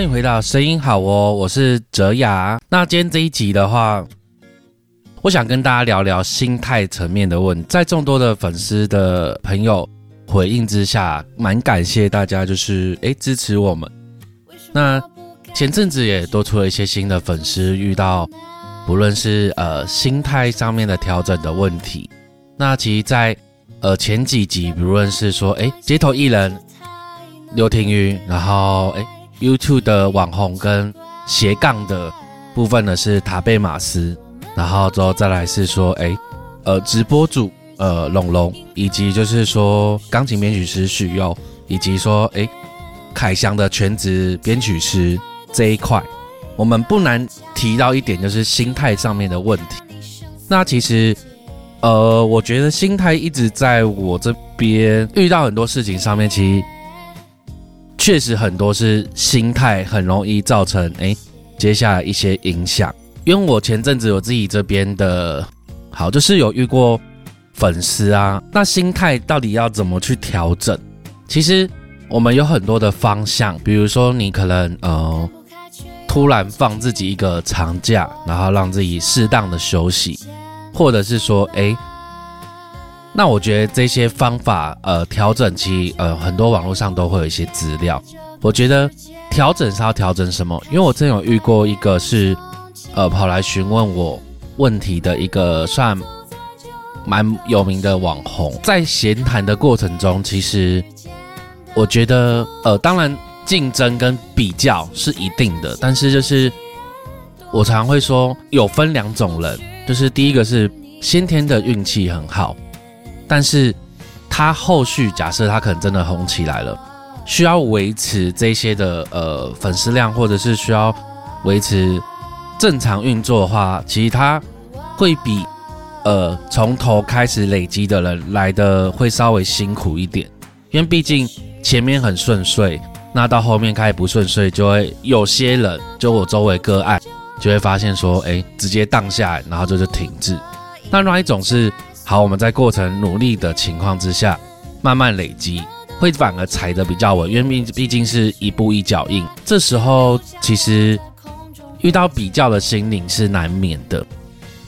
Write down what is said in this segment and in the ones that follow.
欢迎回到声音好哦，我是哲雅。那今天这一集的话，我想跟大家聊聊心态层面的问题。在众多的粉丝的朋友回应之下，蛮感谢大家就是诶支持我们。那前阵子也多出了一些新的粉丝遇到不论是呃心态上面的调整的问题。那其实，在呃前几集，不论是说诶街头艺人刘庭瑜，然后诶。YouTube 的网红跟斜杠的部分呢是塔贝马斯，然后之后再来是说，哎，呃，直播主呃龙龙，以及就是说钢琴编曲师许佑，以及说，哎，凯翔的全职编曲师这一块，我们不难提到一点，就是心态上面的问题。那其实，呃，我觉得心态一直在我这边遇到很多事情上面，其实。确实很多是心态很容易造成哎，接下来一些影响。因为我前阵子我自己这边的，好就是有遇过粉丝啊，那心态到底要怎么去调整？其实我们有很多的方向，比如说你可能呃突然放自己一个长假，然后让自己适当的休息，或者是说哎。那我觉得这些方法，呃，调整其呃，很多网络上都会有一些资料。我觉得调整是要调整什么？因为我真有遇过一个是，呃，跑来询问我问题的一个算蛮有名的网红，在闲谈的过程中，其实我觉得，呃，当然竞争跟比较是一定的，但是就是我常常会说，有分两种人，就是第一个是先天的运气很好。但是，他后续假设他可能真的红起来了，需要维持这些的呃粉丝量，或者是需要维持正常运作的话，其实他会比呃从头开始累积的人来的会稍微辛苦一点，因为毕竟前面很顺遂，那到后面开始不顺遂，就会有些人就我周围个案就会发现说，哎，直接荡下来，然后就是停滞。那另外一种是。好，我们在过程努力的情况之下，慢慢累积，会反而踩得比较稳，因为毕毕竟是一步一脚印。这时候其实遇到比较的心灵是难免的。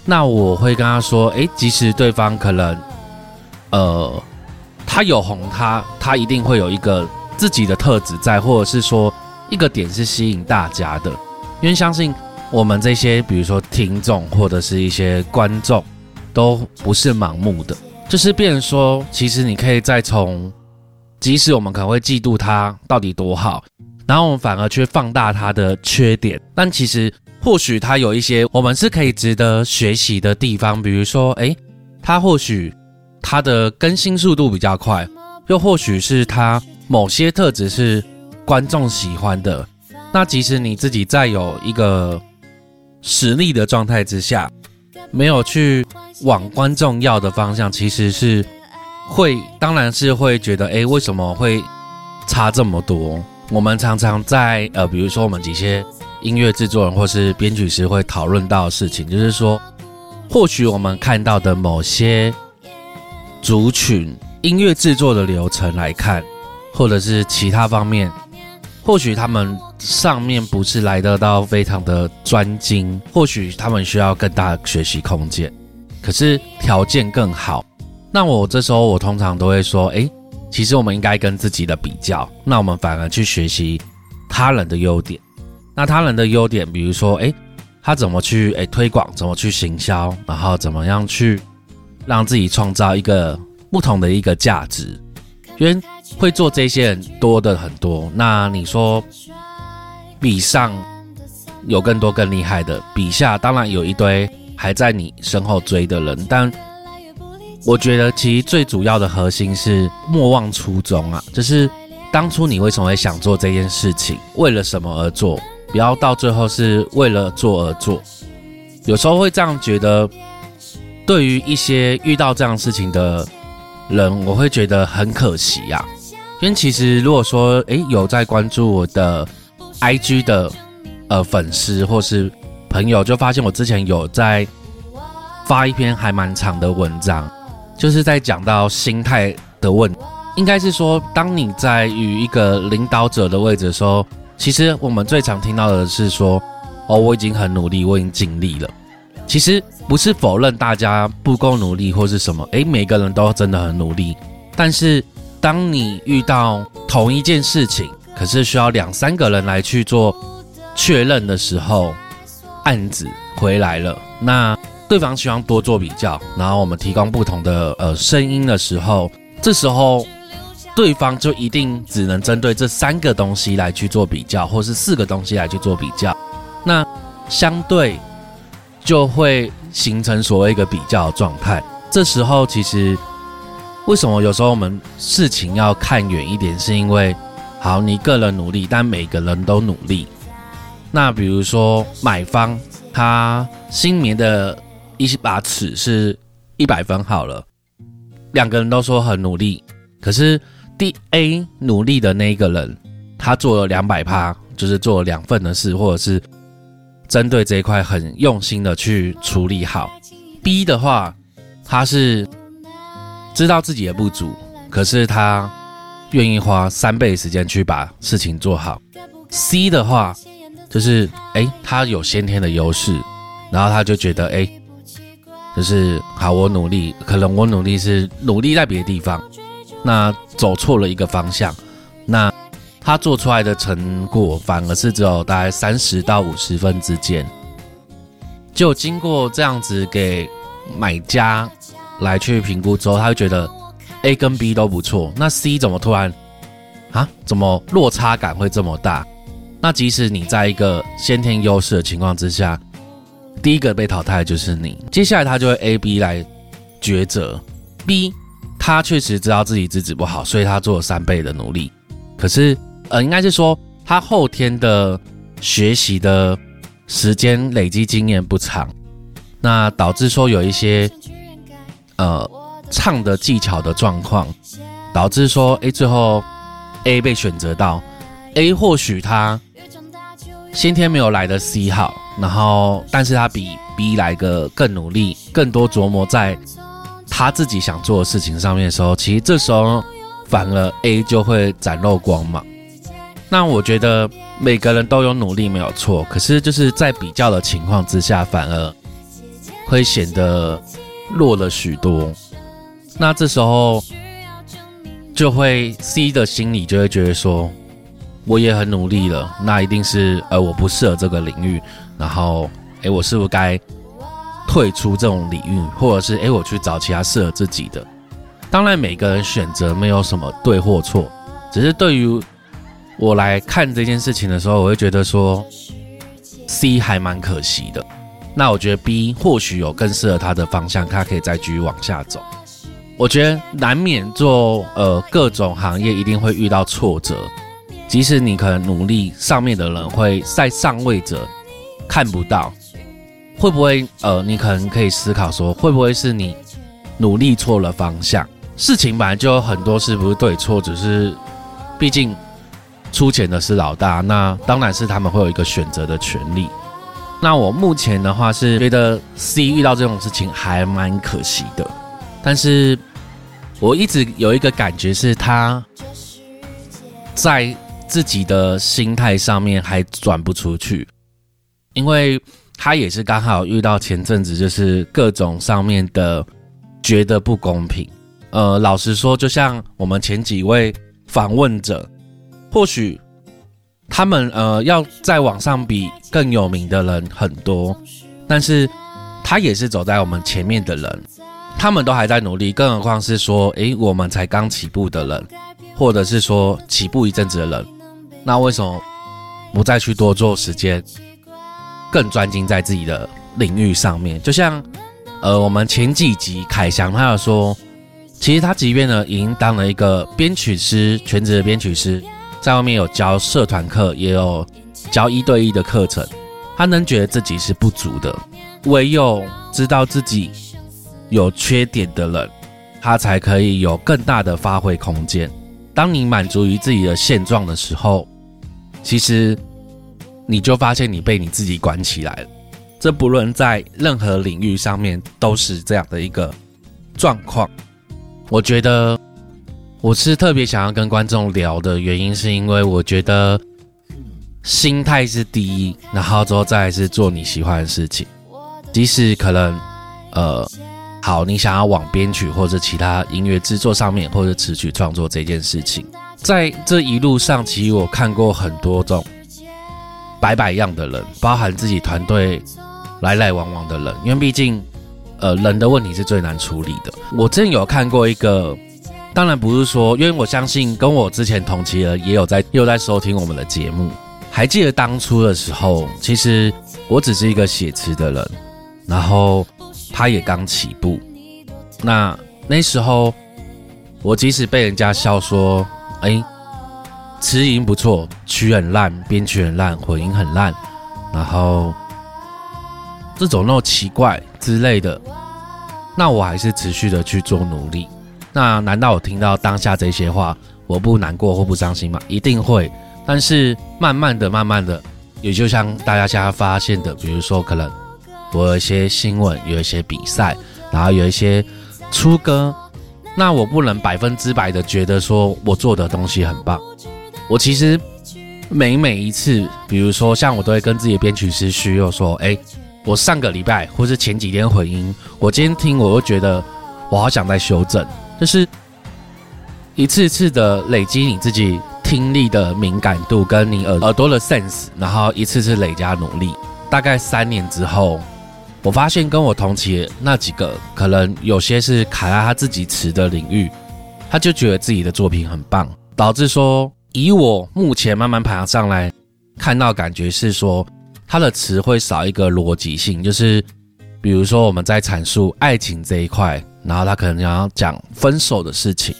那我会跟他说，诶，即使对方可能，呃，他有红，他他一定会有一个自己的特质在，或者是说一个点是吸引大家的，因为相信我们这些，比如说听众或者是一些观众。都不是盲目的，就是变说，其实你可以再从，即使我们可能会嫉妒他到底多好，然后我们反而去放大他的缺点，但其实或许他有一些我们是可以值得学习的地方，比如说，诶，他或许他的更新速度比较快，又或许是他某些特质是观众喜欢的，那即使你自己在有一个实力的状态之下，没有去。往观众要的方向，其实是会，当然是会觉得，哎，为什么会差这么多？我们常常在呃，比如说我们几些音乐制作人或是编曲师会讨论到的事情，就是说，或许我们看到的某些族群音乐制作的流程来看，或者是其他方面，或许他们上面不是来得到非常的专精，或许他们需要更大的学习空间。可是条件更好，那我这时候我通常都会说，诶，其实我们应该跟自己的比较，那我们反而去学习他人的优点。那他人的优点，比如说，诶，他怎么去诶推广，怎么去行销，然后怎么样去让自己创造一个不同的一个价值。因为会做这些人多的很多，那你说比上有更多更厉害的，比下当然有一堆。还在你身后追的人，但我觉得其实最主要的核心是莫忘初衷啊，就是当初你为什么会想做这件事情，为了什么而做，不要到最后是为了做而做。有时候会这样觉得，对于一些遇到这样事情的人，我会觉得很可惜呀。因为其实如果说诶有在关注我的 IG 的呃粉丝或是。朋友就发现我之前有在发一篇还蛮长的文章，就是在讲到心态的问，应该是说，当你在与一个领导者的位置的时候，其实我们最常听到的是说，哦，我已经很努力，我已经尽力了。其实不是否认大家不够努力或是什么，诶，每个人都真的很努力。但是当你遇到同一件事情，可是需要两三个人来去做确认的时候，案子回来了，那对方希望多做比较，然后我们提供不同的呃声音的时候，这时候对方就一定只能针对这三个东西来去做比较，或是四个东西来去做比较，那相对。就会形成所谓一个比较状态。这时候其实为什么有时候我们事情要看远一点，是因为好，你个人努力，但每个人都努力。那比如说买方他新棉的一把尺是一百分好了，两个人都说很努力，可是第 A 努力的那一个人，他做了两百趴，就是做了两份的事，或者是。针对这一块很用心的去处理好。B 的话，他是知道自己的不足，可是他愿意花三倍时间去把事情做好。C 的话，就是哎，他有先天的优势，然后他就觉得哎，就是好，我努力，可能我努力是努力在别的地方，那走错了一个方向，那。他做出来的成果反而是只有大概三十到五十分之间，就经过这样子给买家来去评估之后，他会觉得 A 跟 B 都不错，那 C 怎么突然啊？怎么落差感会这么大？那即使你在一个先天优势的情况之下，第一个被淘汰的就是你，接下来他就会 A、B 来抉择。B 他确实知道自己资质不好，所以他做了三倍的努力，可是。呃，应该是说他后天的学习的时间累积经验不长，那导致说有一些呃唱的技巧的状况，导致说哎最后 A 被选择到 A 或许他先天没有来的 C 好，然后但是他比 B 来个更努力，更多琢磨在他自己想做的事情上面的时候，其实这时候反而 A 就会展露光芒。那我觉得每个人都有努力没有错，可是就是在比较的情况之下，反而会显得弱了许多。那这时候就会 C 的心里就会觉得说，我也很努力了，那一定是呃我不适合这个领域，然后诶，我是不是该退出这种领域，或者是诶，我去找其他适合自己的？当然每个人选择没有什么对或错，只是对于。我来看这件事情的时候，我会觉得说，C 还蛮可惜的。那我觉得 B 或许有更适合他的方向，他可以再继续往下走。我觉得难免做呃各种行业一定会遇到挫折，即使你可能努力，上面的人会在上位者看不到，会不会呃你可能可以思考说，会不会是你努力错了方向？事情本来就有很多是不是对错，只是毕竟。出钱的是老大，那当然是他们会有一个选择的权利。那我目前的话是觉得 C 遇到这种事情还蛮可惜的，但是我一直有一个感觉是他在自己的心态上面还转不出去，因为他也是刚好遇到前阵子就是各种上面的觉得不公平。呃，老实说，就像我们前几位访问者。或许他们呃要在网上比更有名的人很多，但是他也是走在我们前面的人，他们都还在努力，更何况是说，诶，我们才刚起步的人，或者是说起步一阵子的人，那为什么不再去多做时间，更专精在自己的领域上面？就像呃，我们前几集凯翔他有说，其实他即便呢已经当了一个编曲师，全职的编曲师。在外面有教社团课，也有教一对一的课程。他能觉得自己是不足的，唯有知道自己有缺点的人，他才可以有更大的发挥空间。当你满足于自己的现状的时候，其实你就发现你被你自己关起来了。这不论在任何领域上面都是这样的一个状况。我觉得。我是特别想要跟观众聊的原因，是因为我觉得心态是第一，然后之后再是做你喜欢的事情，即使可能，呃，好，你想要往编曲或者其他音乐制作上面，或者词曲创作这件事情，在这一路上，其实我看过很多种百百样的人，包含自己团队来来往往的人，因为毕竟，呃，人的问题是最难处理的。我真有看过一个，当然不是说，因为我相信跟我之前同期的也有在，又在收听我们的节目。还记得当初的时候，其实我只是一个写词的人，然后他也刚起步。那那时候，我即使被人家笑说：“哎，词音不错，曲很烂，编曲很烂，混音很烂，然后这种那种奇怪之类的。”那我还是持续的去做努力。那难道我听到当下这些话，我不难过或不伤心吗？一定会。但是慢慢的、慢慢的，也就像大家现在发现的，比如说可能我有一些新闻，有一些比赛，然后有一些出歌，那我不能百分之百的觉得说我做的东西很棒。我其实每每一次，比如说像我都会跟自己的编曲师需要说，哎，我上个礼拜或是前几天回音，我今天听，我又觉得我好想再修正，就是一次次的累积你自己。听力的敏感度跟你耳耳朵的 sense，然后一次次累加努力，大概三年之后，我发现跟我同期那几个，可能有些是卡在他自己词的领域，他就觉得自己的作品很棒，导致说以我目前慢慢爬上来看到，感觉是说他的词会少一个逻辑性，就是比如说我们在阐述爱情这一块，然后他可能要讲分手的事情。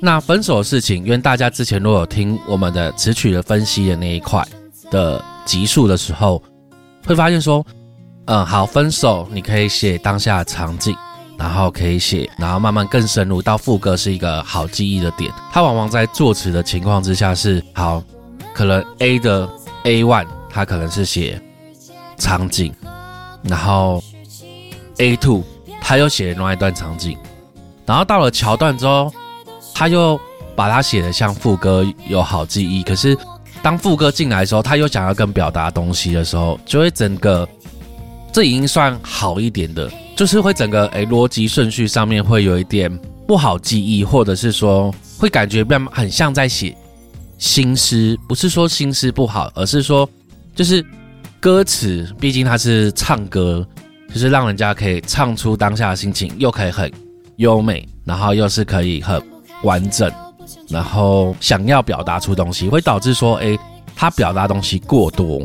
那分手的事情，因为大家之前如果有听我们的词曲的分析的那一块的集数的时候，会发现说，嗯，好，分手你可以写当下的场景，然后可以写，然后慢慢更深入到副歌是一个好记忆的点。它往往在作词的情况之下是好，可能 A 的 A one 它可能是写场景，然后 A two 他又写另外一段场景，然后到了桥段之后。他又把它写的像副歌有好记忆，可是当副歌进来的时候，他又想要更表达东西的时候，就会整个这已经算好一点的，就是会整个诶逻辑顺序上面会有一点不好记忆，或者是说会感觉变很像在写新诗，不是说新诗不好，而是说就是歌词，毕竟它是唱歌，就是让人家可以唱出当下的心情，又可以很优美，然后又是可以很。完整，然后想要表达出东西，会导致说，哎，他表达东西过多，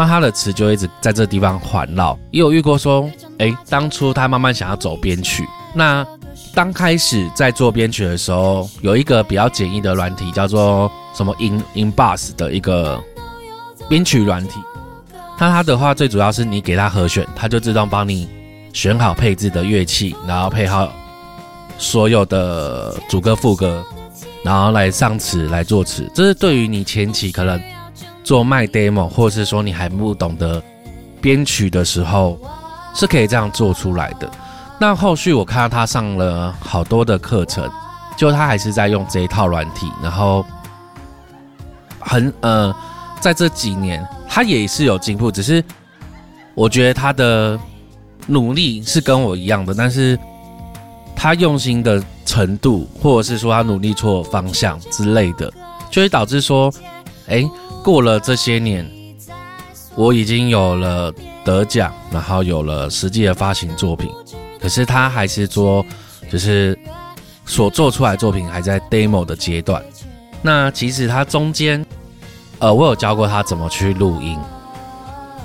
那他的词就一直在这地方环绕。也有遇过说，哎，当初他慢慢想要走编曲，那刚开始在做编曲的时候，有一个比较简易的软体，叫做什么 In In Bus 的一个编曲软体。那它的话，最主要是你给它和弦，它就自动帮你选好配置的乐器，然后配好。所有的主歌副歌，然后来上词来作词，这是对于你前期可能做卖 demo，或者是说你还不懂得编曲的时候，是可以这样做出来的。那后续我看到他上了好多的课程，就他还是在用这一套软体，然后很呃，在这几年他也是有进步，只是我觉得他的努力是跟我一样的，但是。他用心的程度，或者是说他努力错方向之类的，就会导致说，哎，过了这些年，我已经有了得奖，然后有了实际的发行作品，可是他还是说，就是所做出来作品还在 demo 的阶段。那其实他中间，呃，我有教过他怎么去录音，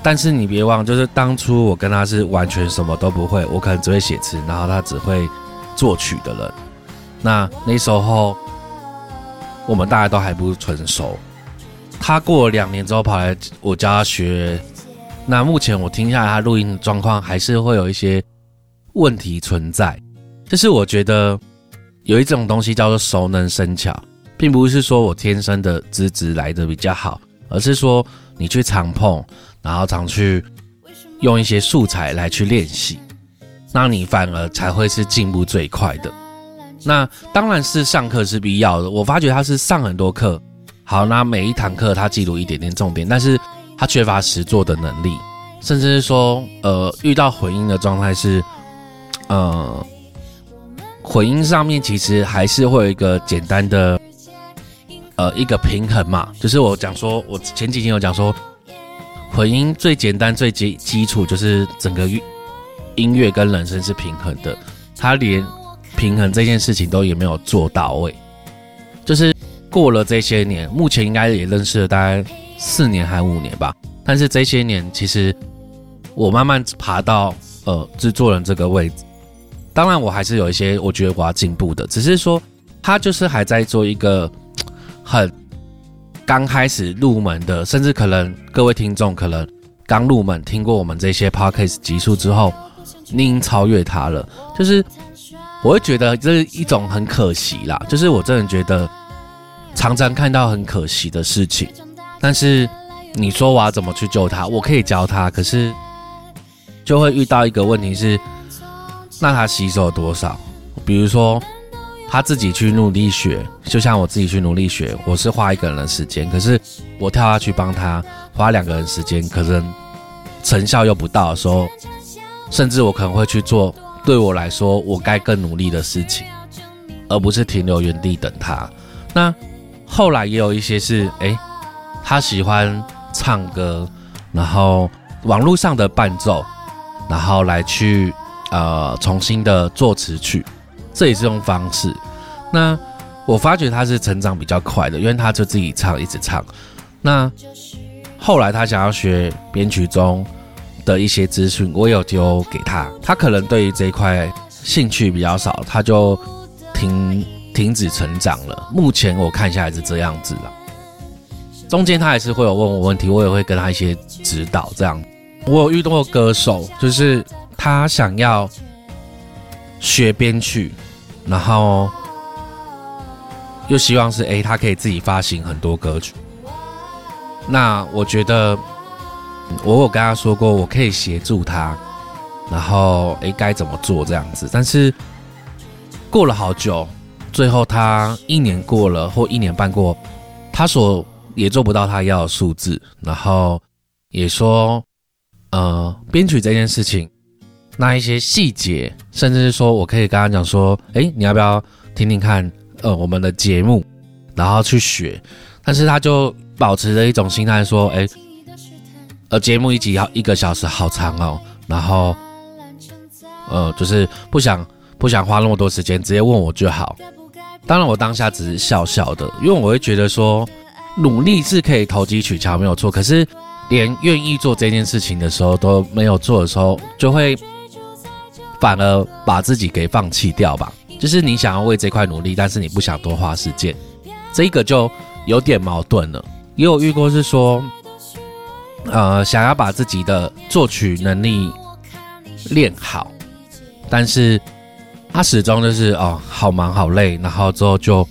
但是你别忘，就是当初我跟他是完全什么都不会，我可能只会写词，然后他只会。作曲的人，那那时候我们大家都还不成熟。他过了两年之后跑来我教他学，那目前我听下来，他录音的状况还是会有一些问题存在。就是我觉得有一种东西叫做熟能生巧，并不是说我天生的资质来的比较好，而是说你去常碰，然后常去用一些素材来去练习。那你反而才会是进步最快的。那当然是上课是必要的。我发觉他是上很多课，好，那每一堂课他记录一点点重点，但是他缺乏实做的能力，甚至是说，呃，遇到混音的状态是，呃，混音上面其实还是会有一个简单的，呃，一个平衡嘛，就是我讲说，我前几天有讲说，混音最简单最基基础就是整个音乐跟人声是平衡的，他连平衡这件事情都也没有做到位，就是。过了这些年，目前应该也认识了大概四年还五年吧。但是这些年，其实我慢慢爬到呃制作人这个位置。当然，我还是有一些我觉得我要进步的，只是说他就是还在做一个很刚开始入门的，甚至可能各位听众可能刚入门听过我们这些 podcast 集数之后，你已经超越他了。就是我会觉得这是一种很可惜啦，就是我真的觉得。常常看到很可惜的事情，但是你说我要怎么去救他？我可以教他，可是就会遇到一个问题是，那他吸收多少？比如说他自己去努力学，就像我自己去努力学，我是花一个人的时间，可是我跳下去帮他花两个人时间，可能成效又不到的时候，甚至我可能会去做对我来说我该更努力的事情，而不是停留原地等他。那。后来也有一些是，哎，他喜欢唱歌，然后网络上的伴奏，然后来去呃重新的作词曲，这也是种方式。那我发觉他是成长比较快的，因为他就自己唱，一直唱。那后来他想要学编曲中的一些资讯，我有丢给他，他可能对于这一块兴趣比较少，他就听。停止成长了。目前我看下来是这样子了。中间他还是会有问我问题，我也会跟他一些指导。这样，我有遇到过歌手，就是他想要学编曲，然后又希望是诶，他可以自己发行很多歌曲。那我觉得，我有跟他说过，我可以协助他，然后诶，该怎么做这样子。但是过了好久。最后，他一年过了，或一年半过，他所也做不到他要的数字，然后也说，呃，编曲这件事情，那一些细节，甚至是说我可以跟他讲说，哎，你要不要听听看，呃，我们的节目，然后去学，但是他就保持着一种心态说，哎，呃，节目一集要一个小时，好长哦，然后，呃，就是不想不想花那么多时间，直接问我就好。当然，我当下只是笑笑的，因为我会觉得说，努力是可以投机取巧，没有错。可是，连愿意做这件事情的时候都没有做的时候，就会反而把自己给放弃掉吧。就是你想要为这块努力，但是你不想多花时间，这个就有点矛盾了。也有遇过是说，呃，想要把自己的作曲能力练好，但是。他始终就是哦，好忙好累，然后之后就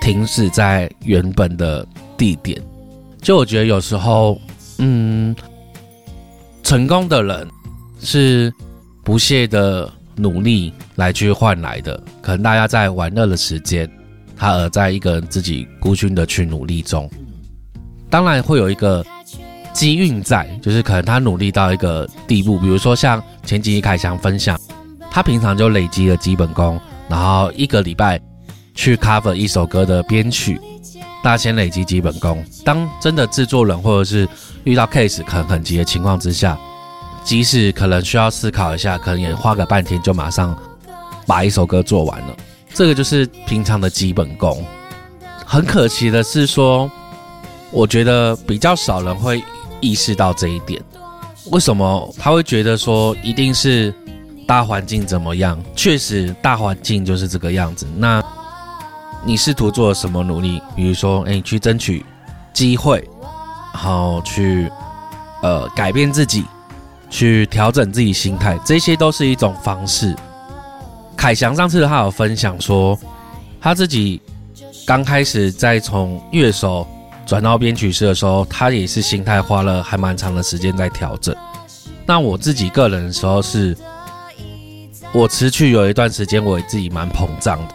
停止在原本的地点。就我觉得有时候，嗯，成功的人是不懈的努力来去换来的。可能大家在玩乐的时间，他而在一个人自己孤军的去努力中，当然会有一个机运在，就是可能他努力到一个地步，比如说像前几集凯翔分享。他平常就累积了基本功，然后一个礼拜去 cover 一首歌的编曲，大家先累积基本功。当真的制作人或者是遇到 case 可能很急的情况之下，即使可能需要思考一下，可能也花个半天就马上把一首歌做完了。这个就是平常的基本功。很可惜的是说，我觉得比较少人会意识到这一点。为什么他会觉得说一定是？大环境怎么样？确实，大环境就是这个样子。那你试图做了什么努力？比如说，哎，去争取机会，然后去呃改变自己，去调整自己心态，这些都是一种方式。凯翔上次他有分享说，他自己刚开始在从乐手转到编曲师的时候，他也是心态花了还蛮长的时间在调整。那我自己个人的时候是。我持续有一段时间，我自己蛮膨胀的，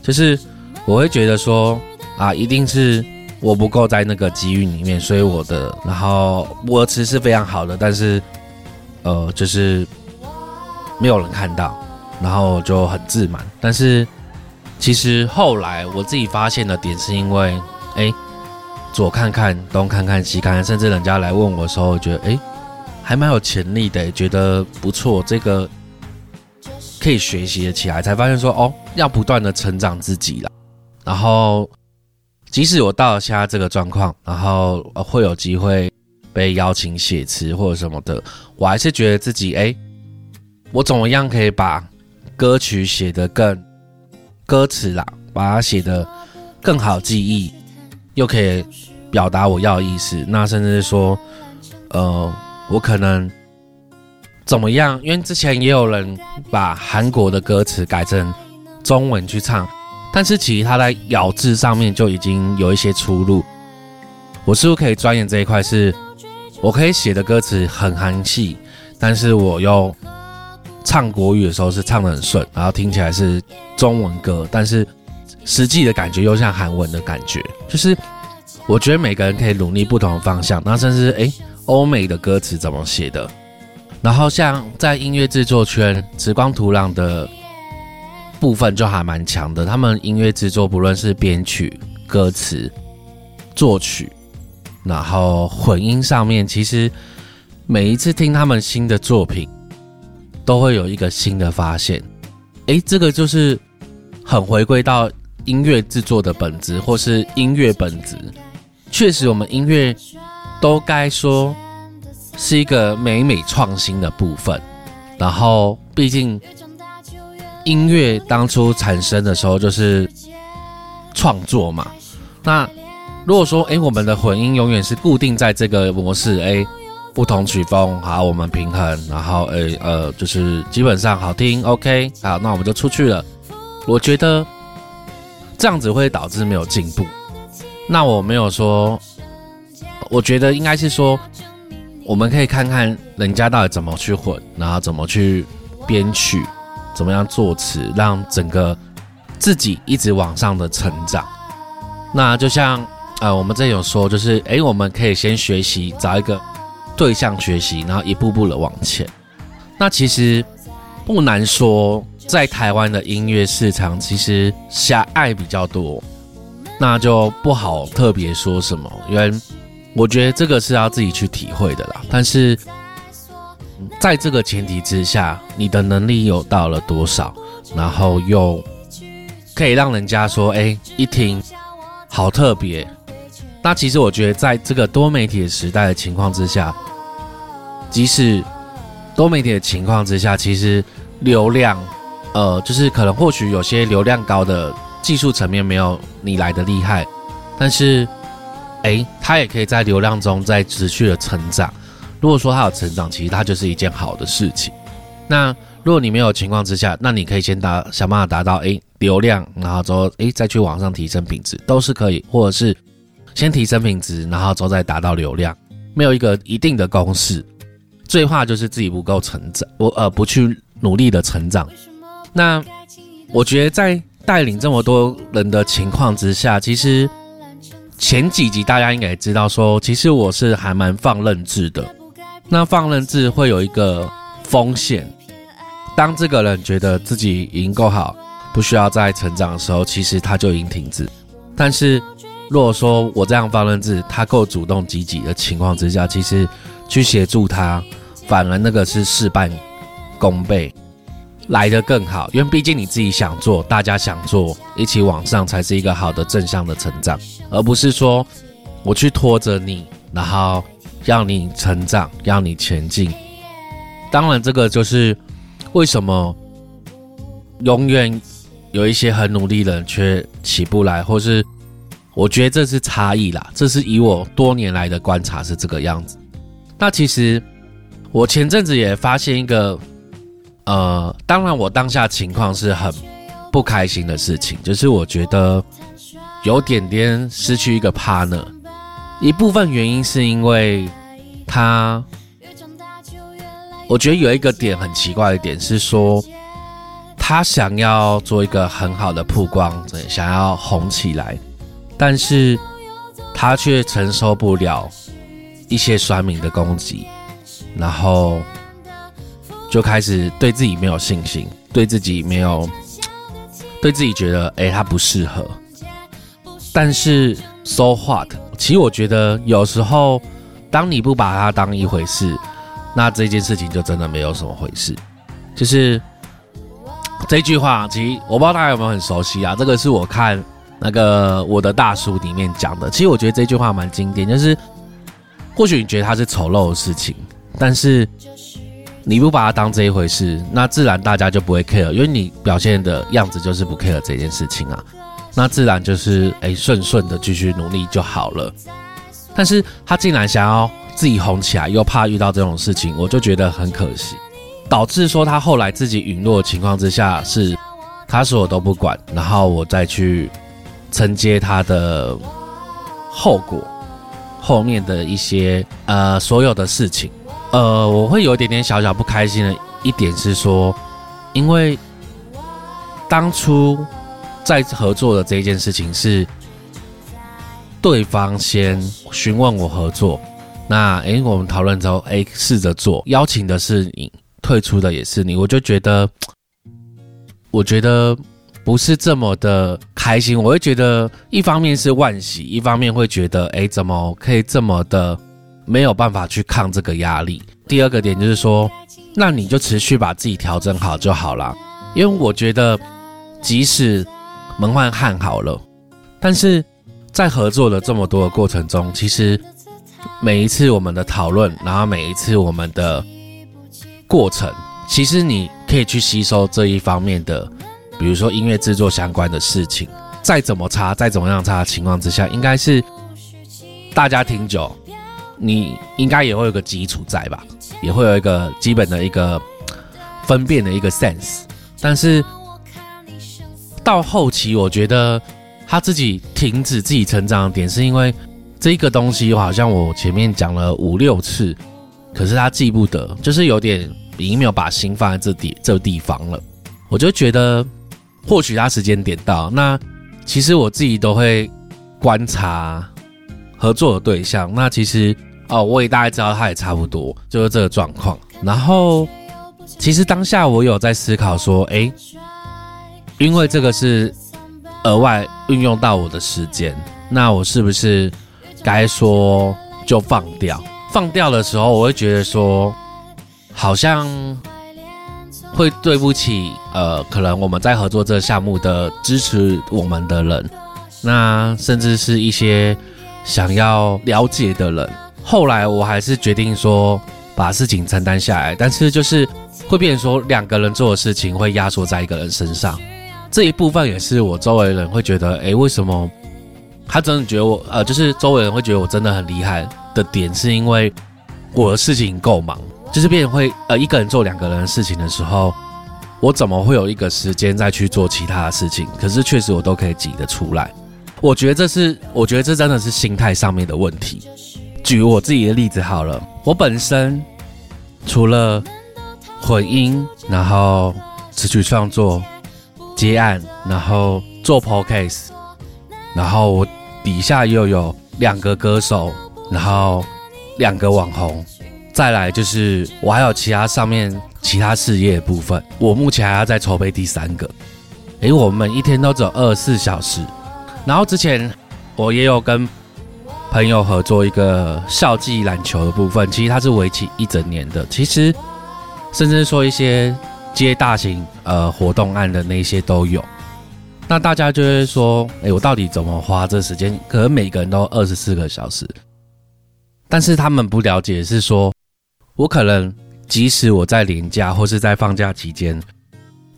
就是我会觉得说啊，一定是我不够在那个机遇里面，所以我的然后我词是非常好的，但是呃就是没有人看到，然后就很自满。但是其实后来我自己发现的点是因为，哎，左看看东看看西看看，甚至人家来问我的时候，觉得哎还蛮有潜力的，觉得不错，这个可以学习的起来，才发现说哦要不断的成长自己了，然后。即使我到了现在这个状况，然后会有机会被邀请写词或者什么的，我还是觉得自己哎，我怎么样可以把歌曲写得更歌词啦，把它写得更好记忆，又可以表达我要的意思。那甚至说，呃，我可能怎么样？因为之前也有人把韩国的歌词改成中文去唱。但是其实它在咬字上面就已经有一些出入。我是不是可以钻研这一块？是我可以写的歌词很韩系，但是我又唱国语的时候是唱的很顺，然后听起来是中文歌，但是实际的感觉又像韩文的感觉。就是我觉得每个人可以努力不同的方向，那甚至诶，欧美的歌词怎么写的？然后像在音乐制作圈，时光土壤的。部分就还蛮强的，他们音乐制作不论是编曲、歌词、作曲，然后混音上面，其实每一次听他们新的作品，都会有一个新的发现。诶，这个就是很回归到音乐制作的本质，或是音乐本质。确实，我们音乐都该说是一个美美创新的部分。然后，毕竟。音乐当初产生的时候就是创作嘛。那如果说，哎，我们的混音永远是固定在这个模式，哎，不同曲风，好，我们平衡，然后，哎，呃，就是基本上好听，OK，好，那我们就出去了。我觉得这样子会导致没有进步。那我没有说，我觉得应该是说，我们可以看看人家到底怎么去混，然后怎么去编曲。怎么样作词，让整个自己一直往上的成长？那就像呃，我们这有说，就是诶，我们可以先学习，找一个对象学习，然后一步步的往前。那其实不难说，在台湾的音乐市场其实狭隘比较多，那就不好特别说什么，因为我觉得这个是要自己去体会的啦。但是。在这个前提之下，你的能力有到了多少，然后又可以让人家说，哎，一听好特别。那其实我觉得，在这个多媒体的时代的情况之下，即使多媒体的情况之下，其实流量，呃，就是可能或许有些流量高的技术层面没有你来的厉害，但是，哎，他也可以在流量中在持续的成长。如果说他有成长，其实他就是一件好的事情。那如果你没有情况之下，那你可以先达想办法达到诶流量，然后之后诶再去往上提升品质，都是可以。或者是先提升品质，然后之后再达到流量，没有一个一定的公式。最怕就是自己不够成长，我呃不去努力的成长。那我觉得在带领这么多人的情况之下，其实前几集大家应该知道说，其实我是还蛮放任制的。那放任制会有一个风险，当这个人觉得自己已经够好，不需要再成长的时候，其实他就已经停止。但是如果说我这样放任制，他够主动积极的情况之下，其实去协助他，反而那个是事半功倍，来得更好。因为毕竟你自己想做，大家想做，一起往上才是一个好的正向的成长，而不是说我去拖着你，然后。让你成长，让你前进。当然，这个就是为什么永远有一些很努力的人却起不来，或是我觉得这是差异啦。这是以我多年来的观察是这个样子。那其实我前阵子也发现一个，呃，当然我当下情况是很不开心的事情，就是我觉得有点点失去一个 partner。一部分原因是因为。他，我觉得有一个点很奇怪的点是说，他想要做一个很好的曝光，想要红起来，但是他却承受不了一些酸民的攻击，然后就开始对自己没有信心，对自己没有，对自己觉得哎他不适合。但是 so what？其实我觉得有时候当你不把它当一回事，那这件事情就真的没有什么回事。就是这句话，其实我不知道大家有没有很熟悉啊？这个是我看。那个我的大叔里面讲的，其实我觉得这句话蛮经典，就是或许你觉得它是丑陋的事情，但是你不把它当这一回事，那自然大家就不会 care，因为你表现的样子就是不 care 这件事情啊，那自然就是哎顺顺的继续努力就好了。但是他竟然想要自己红起来，又怕遇到这种事情，我就觉得很可惜，导致说他后来自己陨落的情况之下，是他说我都不管，然后我再去。承接他的后果，后面的一些呃所有的事情，呃，我会有一点点小小不开心的一点是说，因为当初在合作的这一件事情是对方先询问我合作，那诶，我们讨论之后，诶，试着做，邀请的是你，退出的也是你，我就觉得，我觉得。不是这么的开心，我会觉得一方面是万喜，一方面会觉得，哎，怎么可以这么的没有办法去抗这个压力？第二个点就是说，那你就持续把自己调整好就好了。因为我觉得，即使门换焊好了，但是在合作的这么多的过程中，其实每一次我们的讨论，然后每一次我们的过程，其实你可以去吸收这一方面的。比如说音乐制作相关的事情，再怎么差，再怎么样差的情况之下，应该是大家听久，你应该也会有个基础在吧，也会有一个基本的一个分辨的一个 sense。但是到后期，我觉得他自己停止自己成长的点，是因为这个东西好像我前面讲了五六次，可是他记不得，就是有点已经没有把心放在这地这地方了，我就觉得。或许他时间点到，那其实我自己都会观察合作的对象。那其实哦，我也大概知道他也差不多就是这个状况。然后其实当下我有在思考说，哎，因为这个是额外运用到我的时间，那我是不是该说就放掉？放掉的时候，我会觉得说，好像。会对不起，呃，可能我们在合作这个项目的支持我们的人，那甚至是一些想要了解的人。后来我还是决定说把事情承担下来，但是就是会变成说两个人做的事情会压缩在一个人身上。这一部分也是我周围人会觉得，诶，为什么他真的觉得我，呃，就是周围人会觉得我真的很厉害的点，是因为我的事情够忙。就是变成会呃一个人做两个人的事情的时候，我怎么会有一个时间再去做其他的事情？可是确实我都可以挤得出来。我觉得这是，我觉得这真的是心态上面的问题。举我自己的例子好了，我本身除了混音，然后词曲创作、接案，然后做 podcast，然后我底下又有两个歌手，然后两个网红。再来就是我还有其他上面其他事业部分，我目前还要再筹备第三个。诶，我们一天都只有二十四小时，然后之前我也有跟朋友合作一个校际篮球的部分，其实它是为期一整年的。其实甚至说一些接大型呃活动案的那些都有。那大家就会说，诶，我到底怎么花这时间？可能每个人都二十四个小时，但是他们不了解是说。我可能即使我在年假或是在放假期间，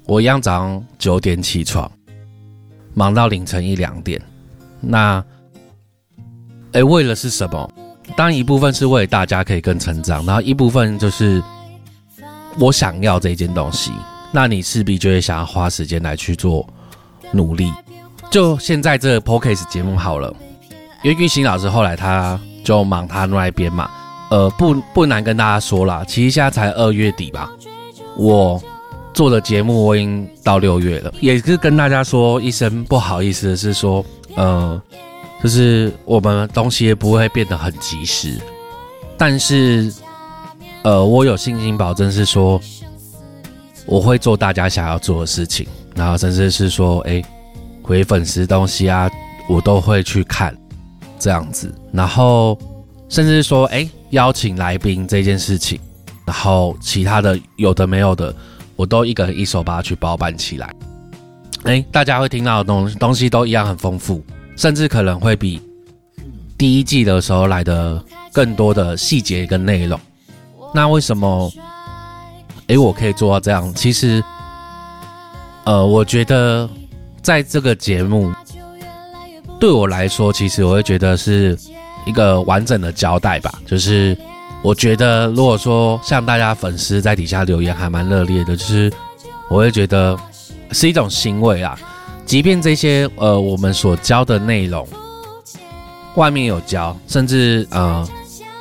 我一样早上九点起床，忙到凌晨一两点。那，哎，为了是什么？当然一部分是为了大家可以更成长，然后一部分就是我想要这件东西。那你势必就会想要花时间来去做努力。就现在这个 p o c a s t 节目好了，因为玉兴老师后来他就忙他那一边嘛。呃，不不难跟大家说啦，其实现在才二月底吧，我做的节目我已经到六月了，也是跟大家说一声不好意思的是说，呃，就是我们东西也不会变得很及时。但是，呃，我有信心保证是说，我会做大家想要做的事情，然后甚至是说，哎，回粉丝东西啊，我都会去看这样子，然后甚至说，哎，邀请来宾这件事情，然后其他的有的没有的，我都一个一手把它去包办起来。哎，大家会听到的东东西都一样很丰富，甚至可能会比第一季的时候来的更多的细节跟内容。那为什么？哎，我可以做到这样？其实，呃，我觉得在这个节目对我来说，其实我会觉得是一个完整的交代吧。就是我觉得，如果说像大家粉丝在底下留言还蛮热烈的，就是我会觉得。是一种欣慰啊！即便这些呃，我们所教的内容，外面有教，甚至呃，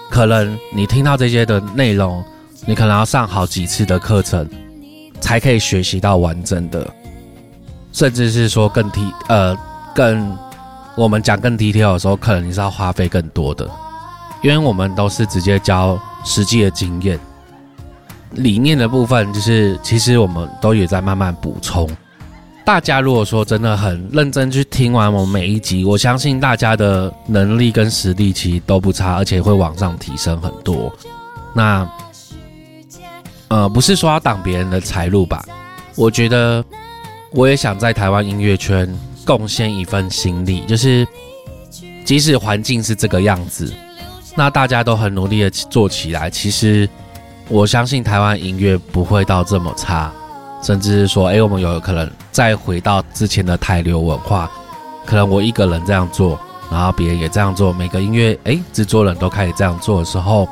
可能你听到这些的内容，你可能要上好几次的课程，才可以学习到完整的，甚至是说更低呃更我们讲更 detail 的时候，可能你是要花费更多的，因为我们都是直接教实际的经验。理念的部分，就是其实我们都有在慢慢补充。大家如果说真的很认真去听完我们每一集，我相信大家的能力跟实力其实都不差，而且会往上提升很多。那呃，不是说要挡别人的财路吧？我觉得我也想在台湾音乐圈贡献一份心力，就是即使环境是这个样子，那大家都很努力的做起来，其实。我相信台湾音乐不会到这么差，甚至是说，哎，我们有可能再回到之前的台流文化，可能我一个人这样做，然后别人也这样做，每个音乐哎制作人都开始这样做的时候，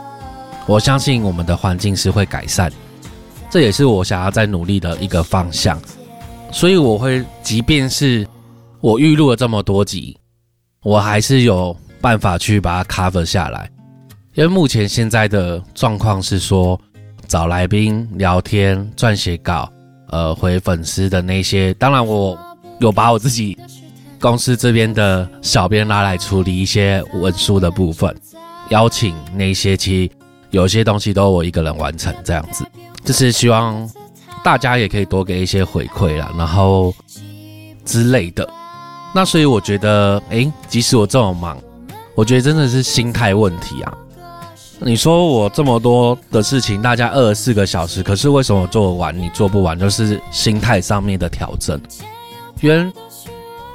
我相信我们的环境是会改善，这也是我想要再努力的一个方向。所以我会，即便是我预录了这么多集，我还是有办法去把它 cover 下来，因为目前现在的状况是说。找来宾聊天、撰写稿，呃，回粉丝的那些，当然我有把我自己公司这边的小编拉来处理一些文书的部分，邀请那些，其实有些东西都我一个人完成，这样子，就是希望大家也可以多给一些回馈啦，然后之类的。那所以我觉得，诶，即使我这么忙，我觉得真的是心态问题啊。你说我这么多的事情，大家二十四个小时，可是为什么做完你做不完？就是心态上面的调整。原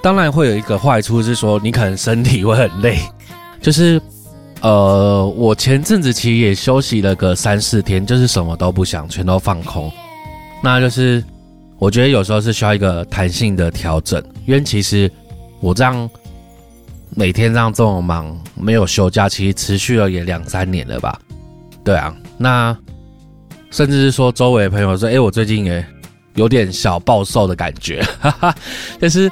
当然会有一个坏处是说，你可能身体会很累。就是呃，我前阵子其实也休息了个三四天，就是什么都不想，全都放空。那就是我觉得有时候是需要一个弹性的调整，因为其实我这样。每天这样这么忙，没有休假，其实持续了也两三年了吧？对啊，那甚至是说周围的朋友说：“哎，我最近也有点小暴瘦的感觉。”哈哈。但是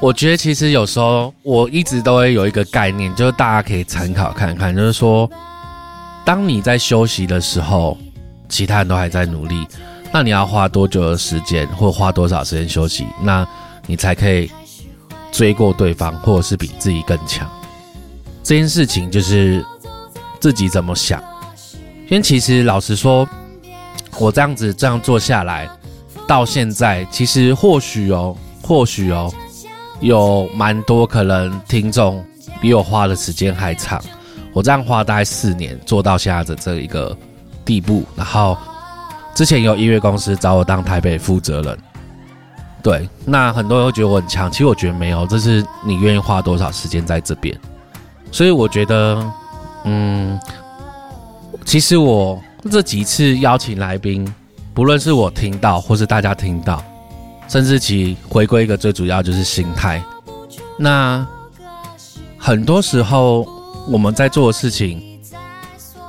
我觉得其实有时候我一直都会有一个概念，就是大家可以参考看看，就是说，当你在休息的时候，其他人都还在努力，那你要花多久的时间，或花多少时间休息，那你才可以。追过对方，或者是比自己更强，这件事情就是自己怎么想。因为其实老实说，我这样子这样做下来，到现在其实或许哦，或许哦，有蛮多可能听众比我花的时间还长。我这样花大概四年做到现在的这一个地步，然后之前有音乐公司找我当台北负责人。对，那很多人会觉得我很强，其实我觉得没有，这是你愿意花多少时间在这边。所以我觉得，嗯，其实我这几次邀请来宾，不论是我听到或是大家听到，甚至其回归一个最主要就是心态。那很多时候我们在做的事情，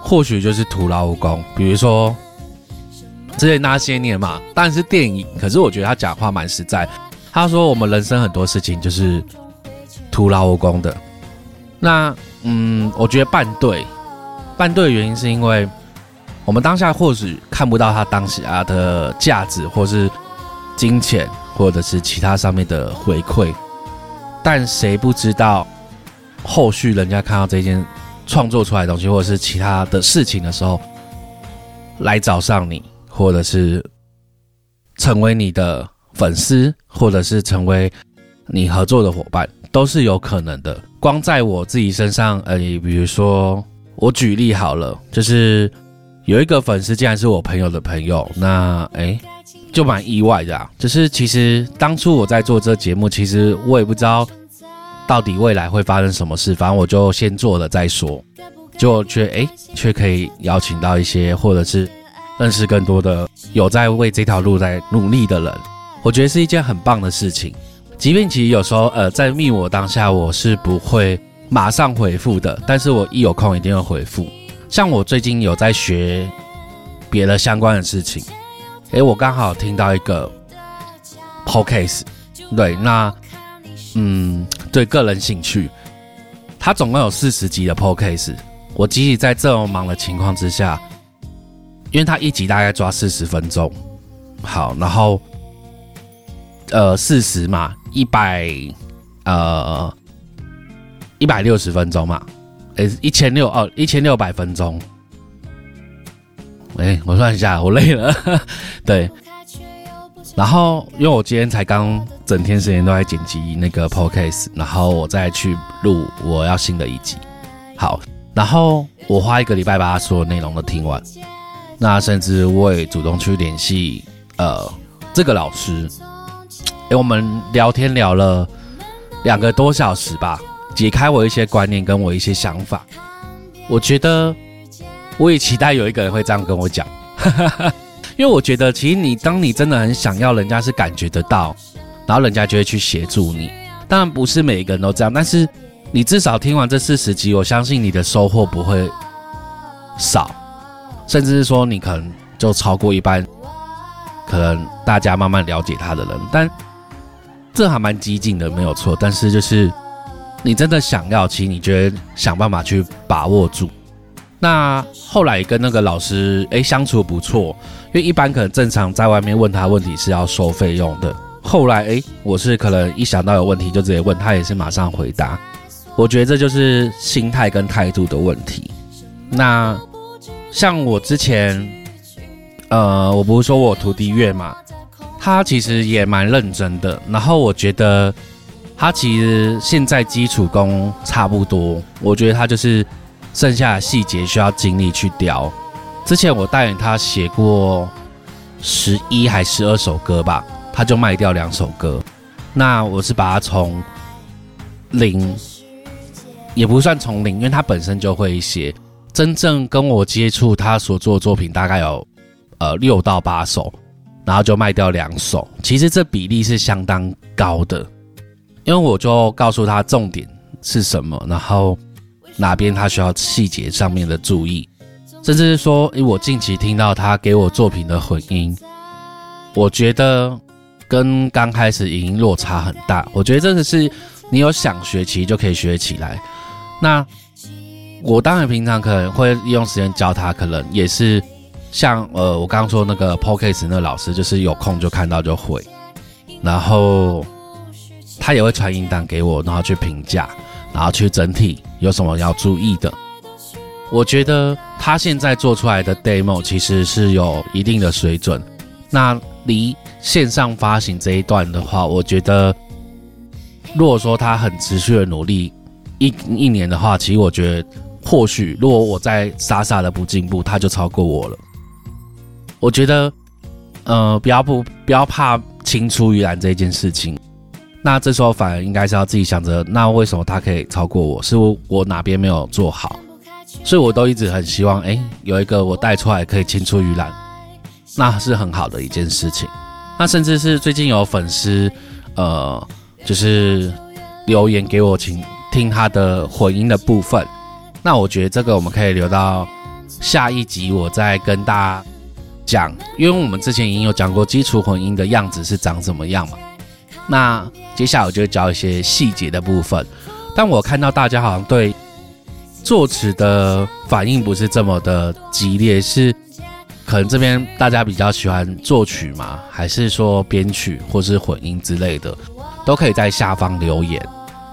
或许就是徒劳无功，比如说。之前那些年嘛，当然是电影，可是我觉得他讲话蛮实在。他说我们人生很多事情就是徒劳无功的。那嗯，我觉得半对，半对的原因是因为我们当下或许看不到他当下的价值，或是金钱，或者是其他上面的回馈，但谁不知道后续人家看到这件创作出来的东西，或者是其他的事情的时候，来找上你，或者是成为你的粉丝，或者是成为你合作的伙伴，都是有可能的。光在我自己身上，呃，比如说我举例好了，就是有一个粉丝竟然是我朋友的朋友，那诶。就蛮意外的啊。就是其实当初我在做这节目，其实我也不知道到底未来会发生什么事，反正我就先做了再说。就却诶，却可以邀请到一些，或者是认识更多的有在为这条路在努力的人，我觉得是一件很棒的事情。即便其实有时候呃，在密我当下我是不会马上回复的，但是我一有空一定会回复。像我最近有在学别的相关的事情。诶，我刚好听到一个 p o c a s t 对，那嗯，对个人兴趣，它总共有四十集的 p o c a s t 我即使在这么忙的情况之下，因为它一集大概抓四十分钟，好，然后呃四十嘛，一百呃一百六十分钟嘛，诶，一千六哦，一千六百分钟。哎，我算一下，我累了。对，然后因为我今天才刚整天时间都在剪辑那个 podcast，然后我再去录我要新的一集。好，然后我花一个礼拜把他所有内容都听完。那甚至我也主动去联系呃这个老师，哎，我们聊天聊了两个多小时吧，解开我一些观念跟我一些想法。我觉得。我也期待有一个人会这样跟我讲，因为我觉得其实你当你真的很想要，人家是感觉得到，然后人家就会去协助你。当然不是每一个人都这样，但是你至少听完这四十集，我相信你的收获不会少，甚至是说你可能就超过一般可能大家慢慢了解他的人。但这还蛮激进的，没有错。但是就是你真的想要，其实你觉得想办法去把握住。那后来跟那个老师诶相处不错，因为一般可能正常在外面问他问题是要收费用的。后来诶，我是可能一想到有问题就直接问他，也是马上回答。我觉得这就是心态跟态度的问题。那像我之前，呃，我不是说我徒弟月嘛，他其实也蛮认真的。然后我觉得他其实现在基础功差不多，我觉得他就是。剩下的细节需要精力去雕。之前我带领他写过十一还十二首歌吧，他就卖掉两首歌。那我是把他从零，也不算从零，因为他本身就会写。真正跟我接触他所做的作品大概有呃六到八首，然后就卖掉两首。其实这比例是相当高的，因为我就告诉他重点是什么，然后。哪边他需要细节上面的注意，甚至是说，因为我近期听到他给我作品的混音，我觉得跟刚开始音落差很大。我觉得这个是你有想学，其实就可以学起来。那我当然平常可能会利用时间教他，可能也是像呃，我刚刚说那个 p o c a s t 那老师，就是有空就看到就会，然后他也会传音档给我，然后去评价。然后去整体有什么要注意的？我觉得他现在做出来的 demo 其实是有一定的水准。那离线上发行这一段的话，我觉得如果说他很持续的努力一一年的话，其实我觉得或许如果我再傻傻的不进步，他就超过我了。我觉得，呃，不要不不要怕青出于蓝这件事情。那这时候反而应该是要自己想着，那为什么他可以超过我？是我哪边没有做好？所以我都一直很希望，哎，有一个我带出来可以青出于蓝，那是很好的一件事情。那甚至是最近有粉丝，呃，就是留言给我，请听他的混音的部分。那我觉得这个我们可以留到下一集，我再跟大家讲，因为我们之前已经有讲过基础混音的样子是长什么样嘛。那接下来我就教一些细节的部分，但我看到大家好像对作词的反应不是这么的激烈，是可能这边大家比较喜欢作曲嘛，还是说编曲或是混音之类的，都可以在下方留言。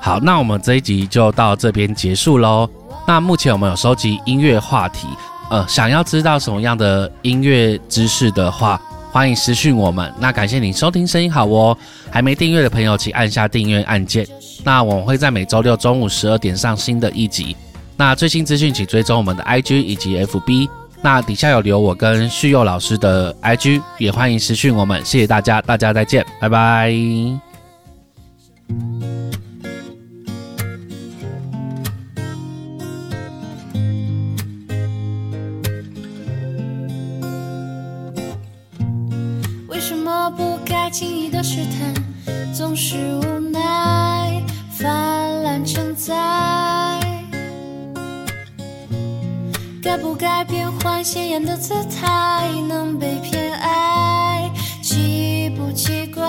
好，那我们这一集就到这边结束喽。那目前我们有收集音乐话题，呃，想要知道什么样的音乐知识的话，欢迎私讯我们。那感谢您收听声音好哦，还没订阅的朋友请按下订阅按键。那我们会在每周六中午十二点上新的一集。那最新资讯请追踪我们的 IG 以及 FB。那底下有留我跟旭佑老师的 IG，也欢迎私讯我们。谢谢大家，大家再见，拜拜。轻易的试探，总是无奈泛滥成灾？该不该变换鲜艳的姿态，能被偏爱，奇不奇怪？